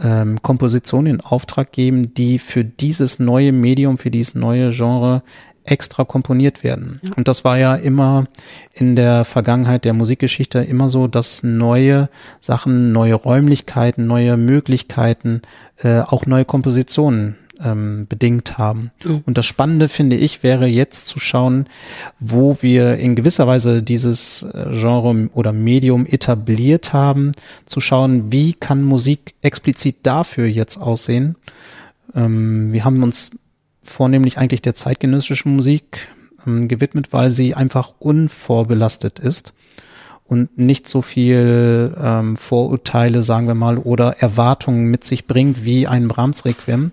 ähm, Kompositionen in Auftrag geben, die für dieses neue Medium, für dieses neue Genre extra komponiert werden. Ja. Und das war ja immer in der Vergangenheit der Musikgeschichte immer so, dass neue Sachen, neue Räumlichkeiten, neue Möglichkeiten, äh, auch neue Kompositionen ähm, bedingt haben. Mhm. Und das Spannende finde ich wäre jetzt zu schauen, wo wir in gewisser Weise dieses äh, Genre oder Medium etabliert haben, zu schauen, wie kann Musik explizit dafür jetzt aussehen. Ähm, wir haben uns vornehmlich eigentlich der zeitgenössischen Musik ähm, gewidmet, weil sie einfach unvorbelastet ist und nicht so viel ähm, Vorurteile, sagen wir mal, oder Erwartungen mit sich bringt wie ein Brahms Requiem,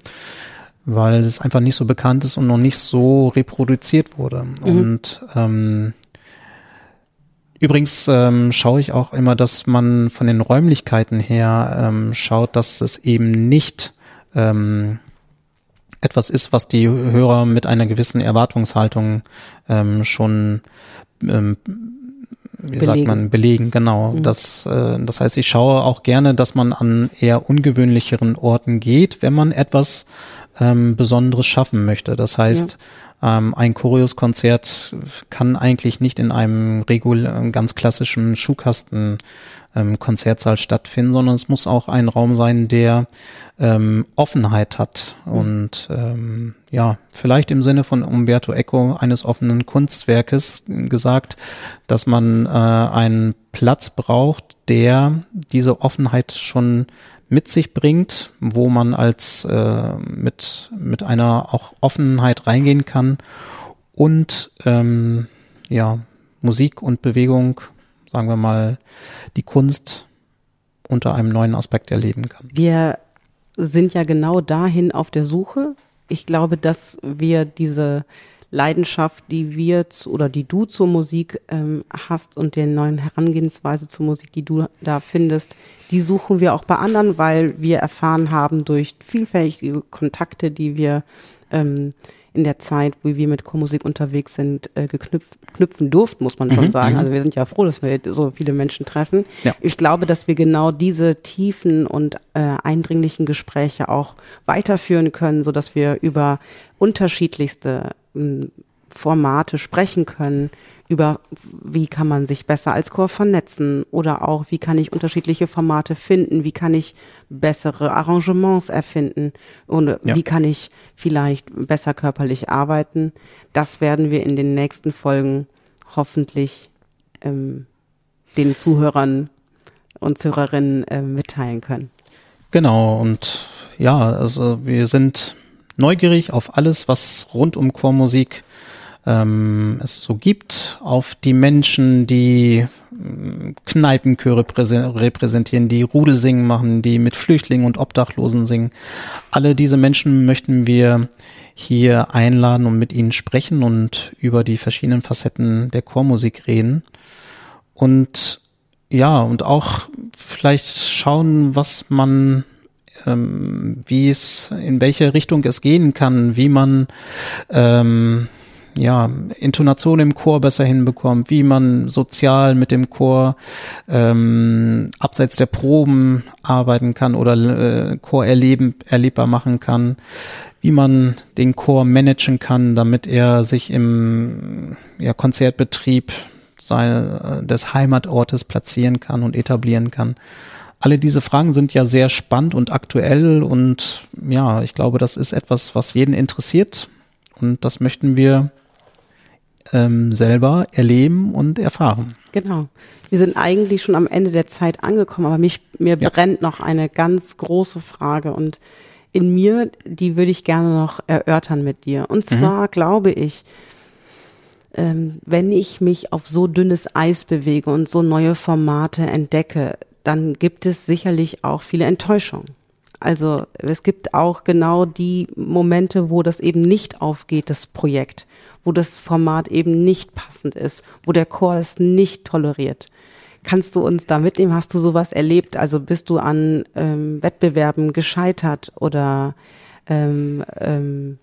weil es einfach nicht so bekannt ist und noch nicht so reproduziert wurde. Mhm. Und ähm, Übrigens ähm, schaue ich auch immer, dass man von den Räumlichkeiten her ähm, schaut, dass es eben nicht ähm, etwas ist, was die Hörer mit einer gewissen Erwartungshaltung ähm, schon ähm, wie belegen. sagt man, belegen, genau. Mhm. Das, äh, das heißt, ich schaue auch gerne, dass man an eher ungewöhnlicheren Orten geht, wenn man etwas ähm, Besonderes schaffen möchte. Das heißt, ja. ähm, ein Choreos-Konzert kann eigentlich nicht in einem regul ganz klassischen Schuhkasten ähm, Konzertsaal stattfinden, sondern es muss auch ein Raum sein, der ähm, Offenheit hat mhm. und ähm, ja, vielleicht im Sinne von Umberto Eco eines offenen Kunstwerkes gesagt, dass man äh, ein Platz braucht, der diese Offenheit schon mit sich bringt, wo man als äh, mit mit einer auch Offenheit reingehen kann und ähm, ja Musik und Bewegung, sagen wir mal, die Kunst unter einem neuen Aspekt erleben kann. Wir sind ja genau dahin auf der Suche. Ich glaube, dass wir diese Leidenschaft, die wir zu, oder die du zur Musik ähm, hast und der neuen Herangehensweise zur Musik, die du da findest, die suchen wir auch bei anderen, weil wir erfahren haben durch vielfältige Kontakte, die wir ähm, in der Zeit, wie wir mit Chormusik unterwegs sind, äh, geknüpft, knüpfen durften, muss man schon mhm, sagen. Mhm. Also wir sind ja froh, dass wir so viele Menschen treffen. Ja. Ich glaube, dass wir genau diese tiefen und äh, eindringlichen Gespräche auch weiterführen können, so dass wir über unterschiedlichste äh, Formate sprechen können, über wie kann man sich besser als Chor vernetzen oder auch wie kann ich unterschiedliche Formate finden, wie kann ich bessere Arrangements erfinden und ja. wie kann ich vielleicht besser körperlich arbeiten. Das werden wir in den nächsten Folgen hoffentlich ähm, den Zuhörern und Zuhörerinnen äh, mitteilen können. Genau und ja, also wir sind neugierig auf alles, was rund um Chormusik ähm, es so gibt, auf die Menschen, die äh, Kneipenchöre repräsentieren, die Rudelsingen machen, die mit Flüchtlingen und Obdachlosen singen. Alle diese Menschen möchten wir hier einladen und mit ihnen sprechen und über die verschiedenen Facetten der Chormusik reden. Und ja, und auch vielleicht schauen, was man ähm, wie es, in welche Richtung es gehen kann, wie man ähm, ja, Intonation im Chor besser hinbekommt, wie man sozial mit dem Chor ähm, abseits der Proben arbeiten kann oder äh, Chor erleben, erlebbar machen kann, wie man den Chor managen kann, damit er sich im ja, Konzertbetrieb sein, des Heimatortes platzieren kann und etablieren kann. Alle diese Fragen sind ja sehr spannend und aktuell und ja, ich glaube, das ist etwas, was jeden interessiert und das möchten wir ähm, selber erleben und erfahren. Genau. Wir sind eigentlich schon am Ende der Zeit angekommen, aber mich, mir ja. brennt noch eine ganz große Frage und in mir, die würde ich gerne noch erörtern mit dir. Und mhm. zwar mhm. glaube ich, ähm, wenn ich mich auf so dünnes Eis bewege und so neue Formate entdecke, dann gibt es sicherlich auch viele Enttäuschungen. Also es gibt auch genau die Momente, wo das eben nicht aufgeht, das Projekt wo das Format eben nicht passend ist, wo der Chor es nicht toleriert. Kannst du uns da mitnehmen? Hast du sowas erlebt? Also bist du an ähm, Wettbewerben gescheitert oder ähm, ähm,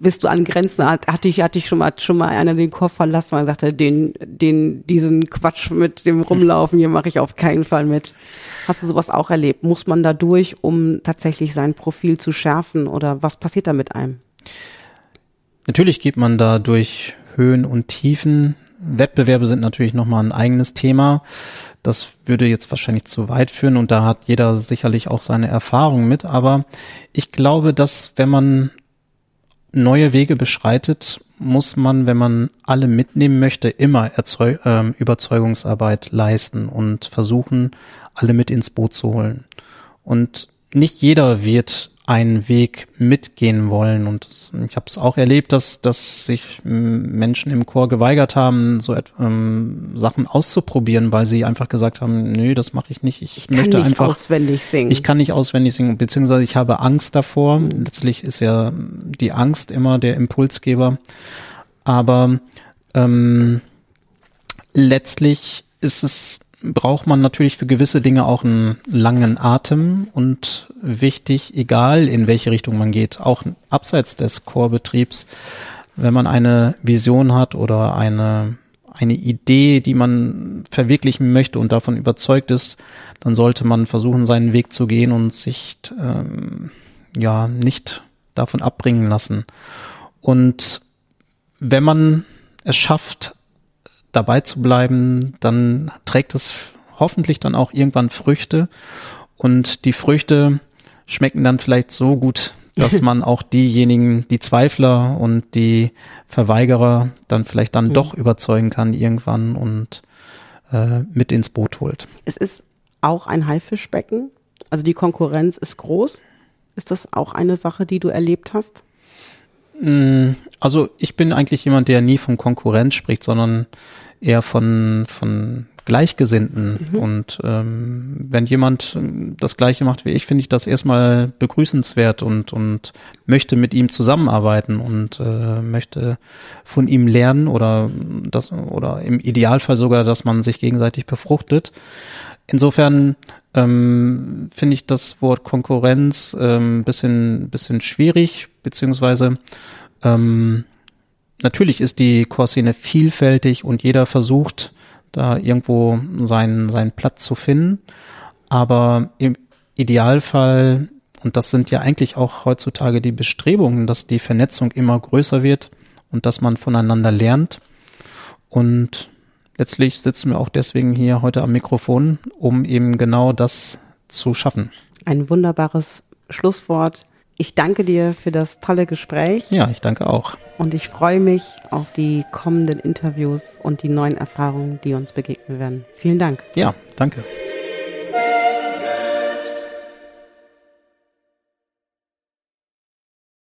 bist du an Grenzen? Hatte ich, hatte ich schon mal, schon mal einer den Chor verlassen, weil er sagte, den, den, diesen Quatsch mit dem Rumlaufen, hier mache ich auf keinen Fall mit. Hast du sowas auch erlebt? Muss man da durch, um tatsächlich sein Profil zu schärfen oder was passiert da mit einem? Natürlich geht man da durch Höhen und Tiefen. Wettbewerbe sind natürlich nochmal ein eigenes Thema. Das würde jetzt wahrscheinlich zu weit führen und da hat jeder sicherlich auch seine Erfahrung mit. Aber ich glaube, dass wenn man neue Wege beschreitet, muss man, wenn man alle mitnehmen möchte, immer Erzeug äh, Überzeugungsarbeit leisten und versuchen, alle mit ins Boot zu holen. Und nicht jeder wird einen Weg mitgehen wollen. Und ich habe es auch erlebt, dass, dass sich Menschen im Chor geweigert haben, so ähm, Sachen auszuprobieren, weil sie einfach gesagt haben, nö, das mache ich nicht. Ich, ich möchte nicht einfach auswendig singen. Ich kann nicht auswendig singen, beziehungsweise ich habe Angst davor. Letztlich ist ja die Angst immer der Impulsgeber. Aber ähm, letztlich ist es braucht man natürlich für gewisse Dinge auch einen langen Atem und wichtig, egal in welche Richtung man geht, auch abseits des Core-Betriebs, wenn man eine Vision hat oder eine, eine Idee, die man verwirklichen möchte und davon überzeugt ist, dann sollte man versuchen, seinen Weg zu gehen und sich ähm, ja nicht davon abbringen lassen. Und wenn man es schafft, dabei zu bleiben, dann trägt es hoffentlich dann auch irgendwann Früchte und die Früchte schmecken dann vielleicht so gut, dass man auch diejenigen, die Zweifler und die Verweigerer dann vielleicht dann mhm. doch überzeugen kann irgendwann und äh, mit ins Boot holt. Es ist auch ein Haifischbecken. Also die Konkurrenz ist groß. Ist das auch eine Sache, die du erlebt hast? Mm, also ich bin eigentlich jemand, der nie von Konkurrenz spricht, sondern eher von, von Gleichgesinnten. Mhm. Und ähm, wenn jemand das Gleiche macht wie ich, finde ich das erstmal begrüßenswert und, und möchte mit ihm zusammenarbeiten und äh, möchte von ihm lernen oder das oder im Idealfall sogar, dass man sich gegenseitig befruchtet. Insofern ähm, finde ich das Wort Konkurrenz ähm, bisschen, bisschen schwierig, beziehungsweise ähm, natürlich ist die Chorszene vielfältig und jeder versucht, da irgendwo seinen, seinen Platz zu finden. Aber im Idealfall, und das sind ja eigentlich auch heutzutage die Bestrebungen, dass die Vernetzung immer größer wird und dass man voneinander lernt. Und letztlich sitzen wir auch deswegen hier heute am Mikrofon, um eben genau das zu schaffen. Ein wunderbares Schlusswort. Ich danke dir für das tolle Gespräch. Ja, ich danke auch. Und ich freue mich auf die kommenden Interviews und die neuen Erfahrungen, die uns begegnen werden. Vielen Dank. Ja, danke.